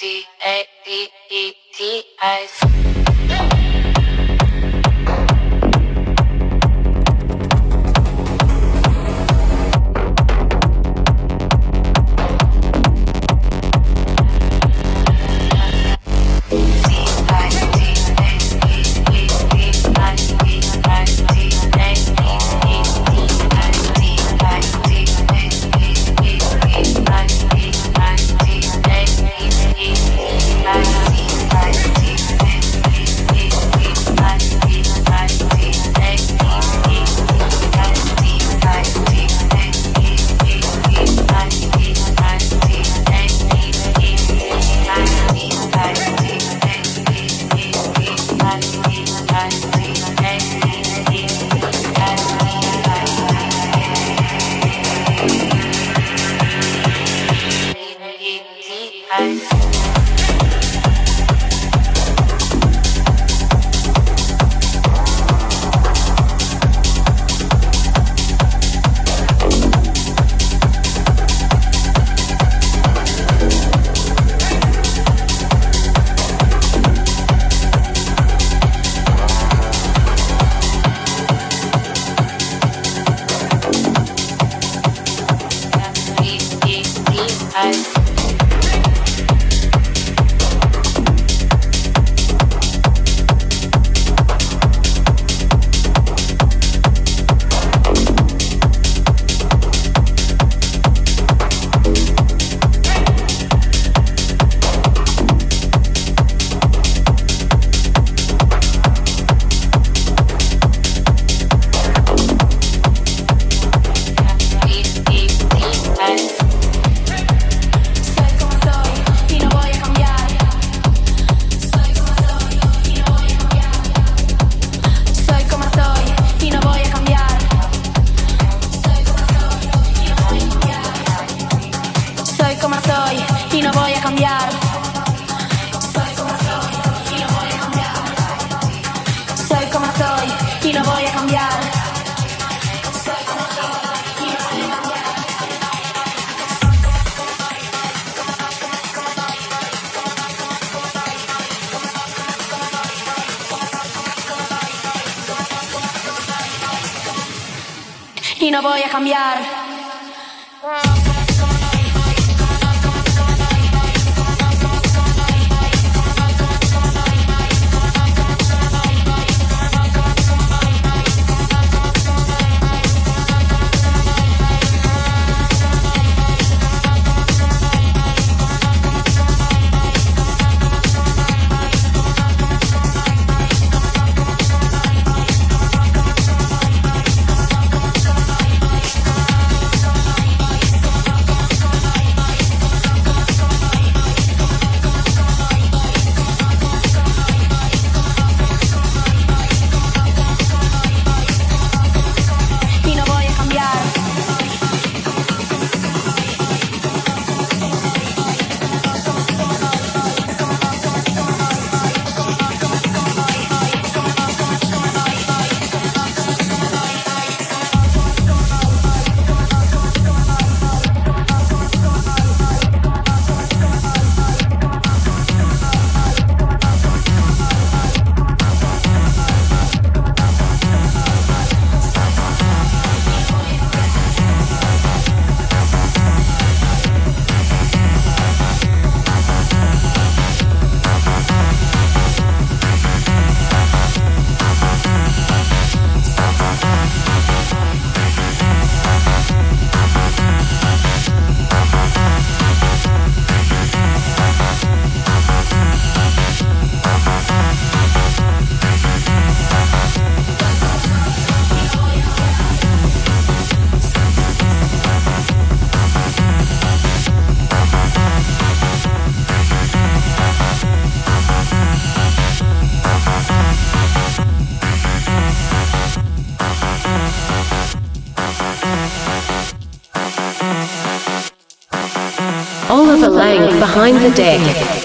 D A D E T I. behind the deck.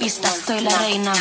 pista, soy la reina.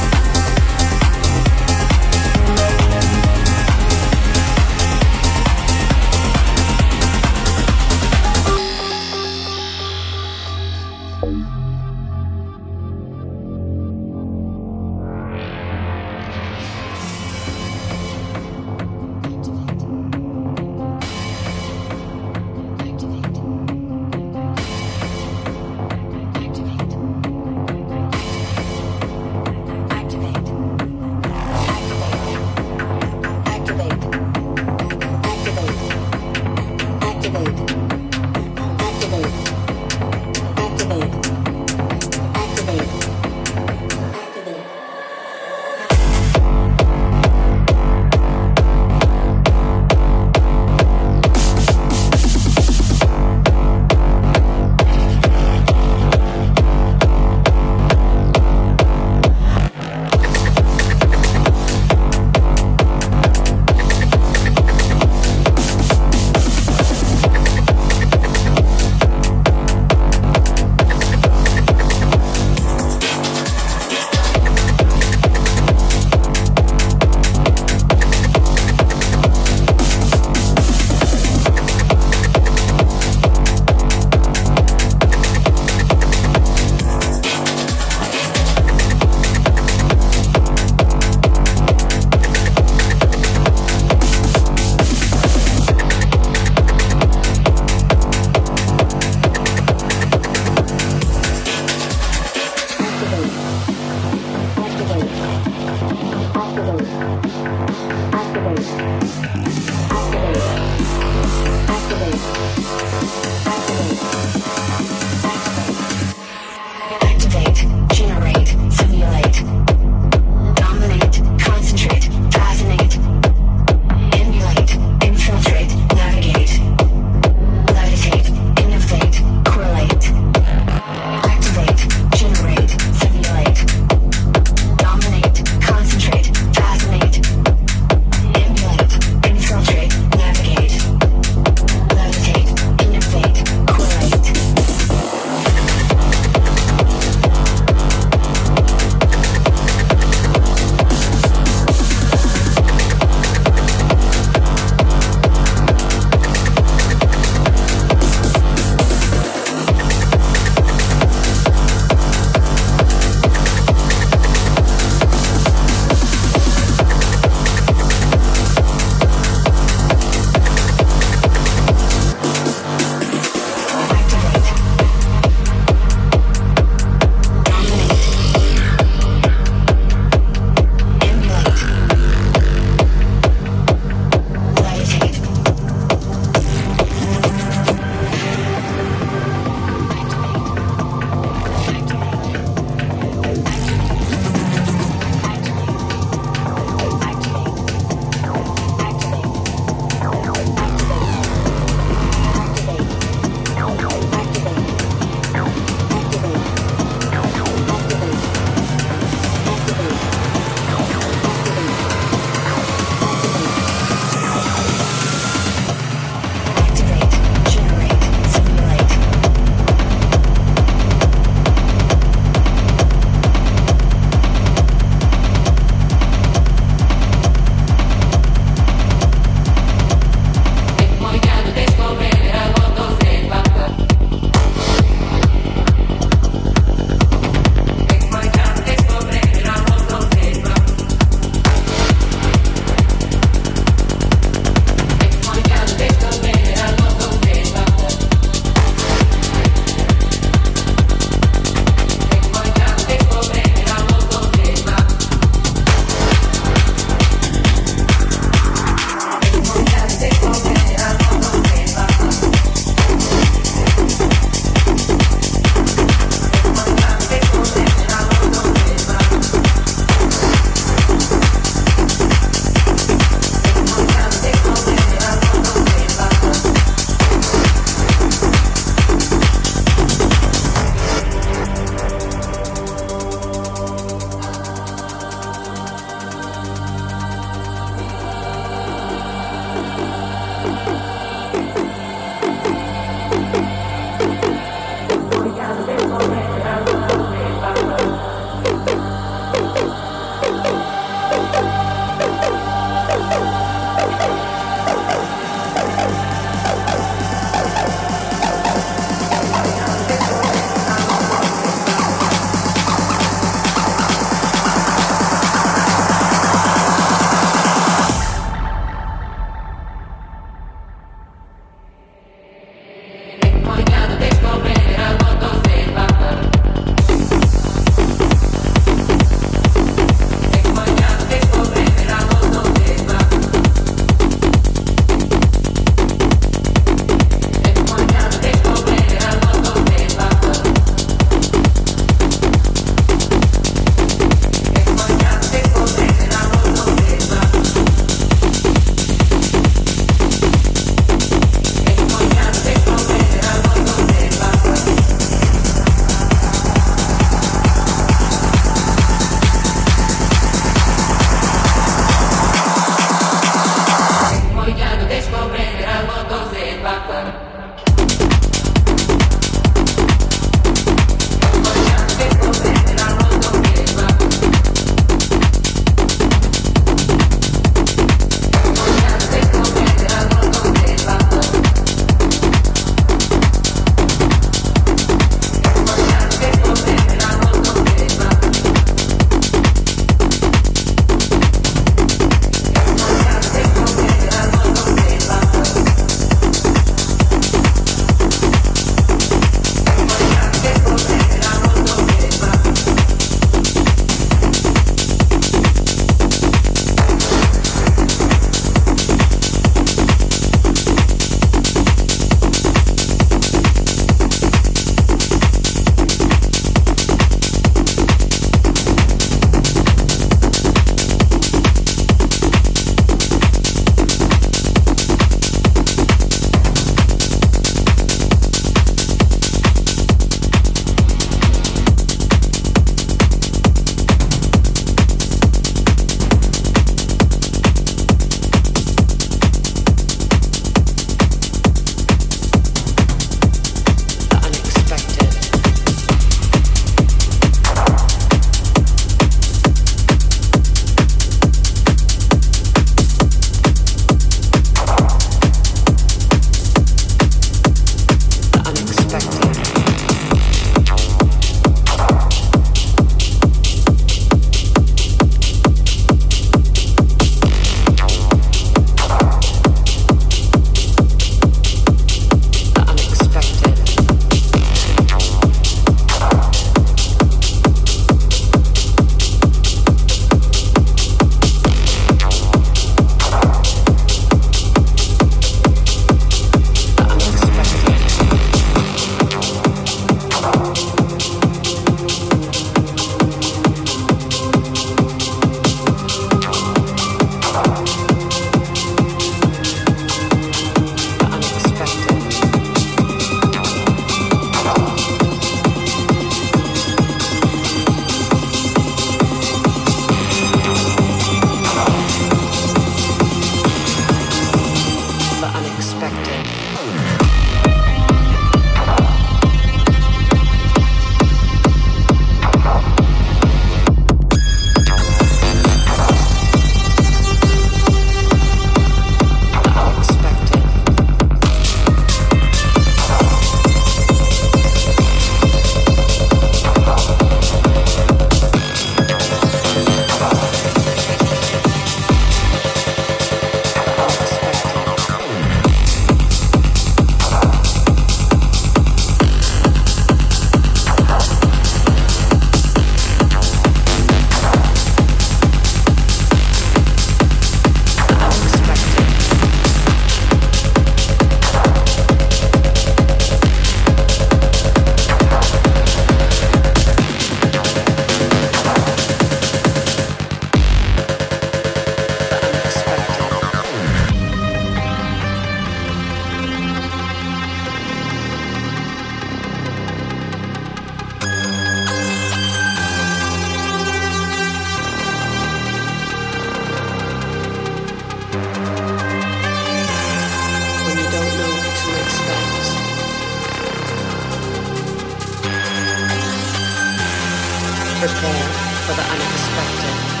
Prepare for the unexpected.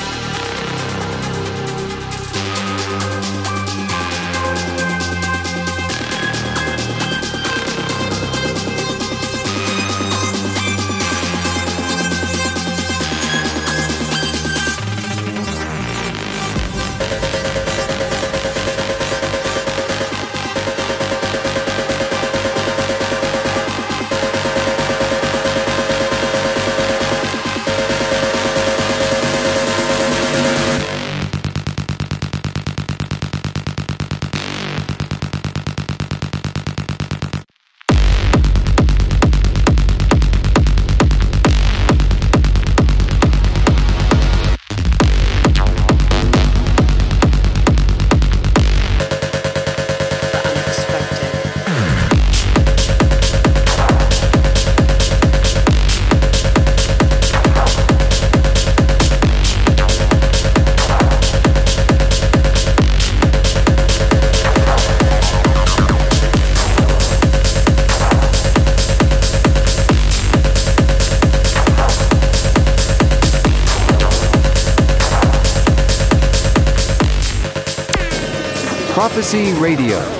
Profecy Radio.